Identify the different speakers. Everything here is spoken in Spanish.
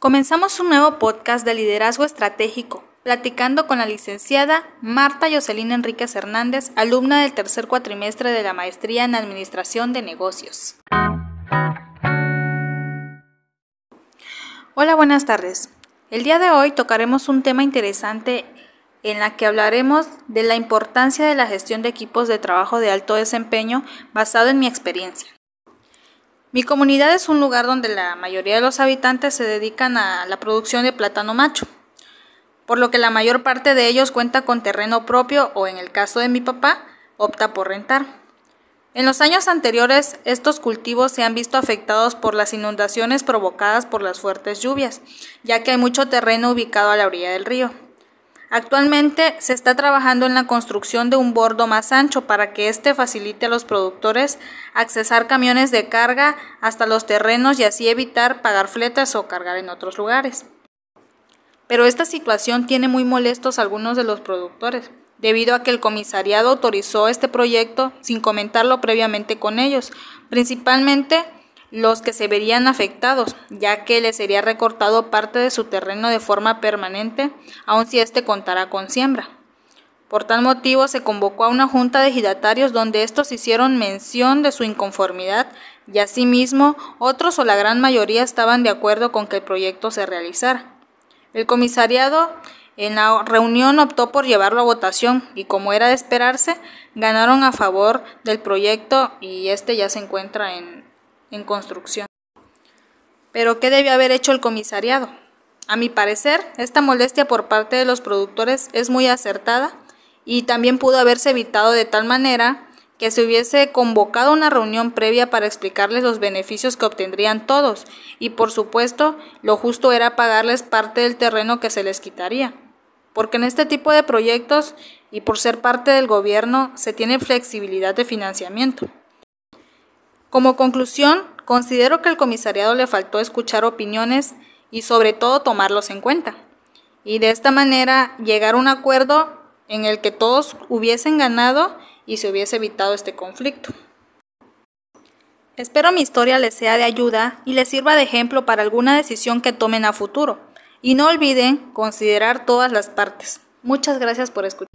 Speaker 1: Comenzamos un nuevo podcast de liderazgo estratégico, platicando con la licenciada Marta Jocelyn Enríquez Hernández, alumna del tercer cuatrimestre de la maestría en Administración de Negocios. Hola, buenas tardes. El día de hoy tocaremos un tema interesante en la que hablaremos de la importancia de la gestión de equipos de trabajo de alto desempeño basado en mi experiencia. Mi comunidad es un lugar donde la mayoría de los habitantes se dedican a la producción de plátano macho, por lo que la mayor parte de ellos cuenta con terreno propio o en el caso de mi papá, opta por rentar. En los años anteriores, estos cultivos se han visto afectados por las inundaciones provocadas por las fuertes lluvias, ya que hay mucho terreno ubicado a la orilla del río. Actualmente se está trabajando en la construcción de un bordo más ancho para que éste facilite a los productores accesar camiones de carga hasta los terrenos y así evitar pagar fletas o cargar en otros lugares. Pero esta situación tiene muy molestos algunos de los productores, debido a que el comisariado autorizó este proyecto sin comentarlo previamente con ellos, principalmente los que se verían afectados, ya que les sería recortado parte de su terreno de forma permanente, aun si éste contara con siembra. Por tal motivo se convocó a una junta de ejidatarios donde estos hicieron mención de su inconformidad y asimismo otros o la gran mayoría estaban de acuerdo con que el proyecto se realizara. El comisariado en la reunión optó por llevarlo a votación y como era de esperarse, ganaron a favor del proyecto y este ya se encuentra en, en construcción. Pero ¿qué debió haber hecho el comisariado? A mi parecer, esta molestia por parte de los productores es muy acertada y también pudo haberse evitado de tal manera que se hubiese convocado una reunión previa para explicarles los beneficios que obtendrían todos y por supuesto lo justo era pagarles parte del terreno que se les quitaría. Porque en este tipo de proyectos y por ser parte del gobierno se tiene flexibilidad de financiamiento. Como conclusión, considero que al comisariado le faltó escuchar opiniones y sobre todo tomarlos en cuenta. Y de esta manera llegar a un acuerdo en el que todos hubiesen ganado y se hubiese evitado este conflicto. Espero mi historia les sea de ayuda y les sirva de ejemplo para alguna decisión que tomen a futuro. Y no olviden considerar todas las partes. Muchas gracias por escuchar.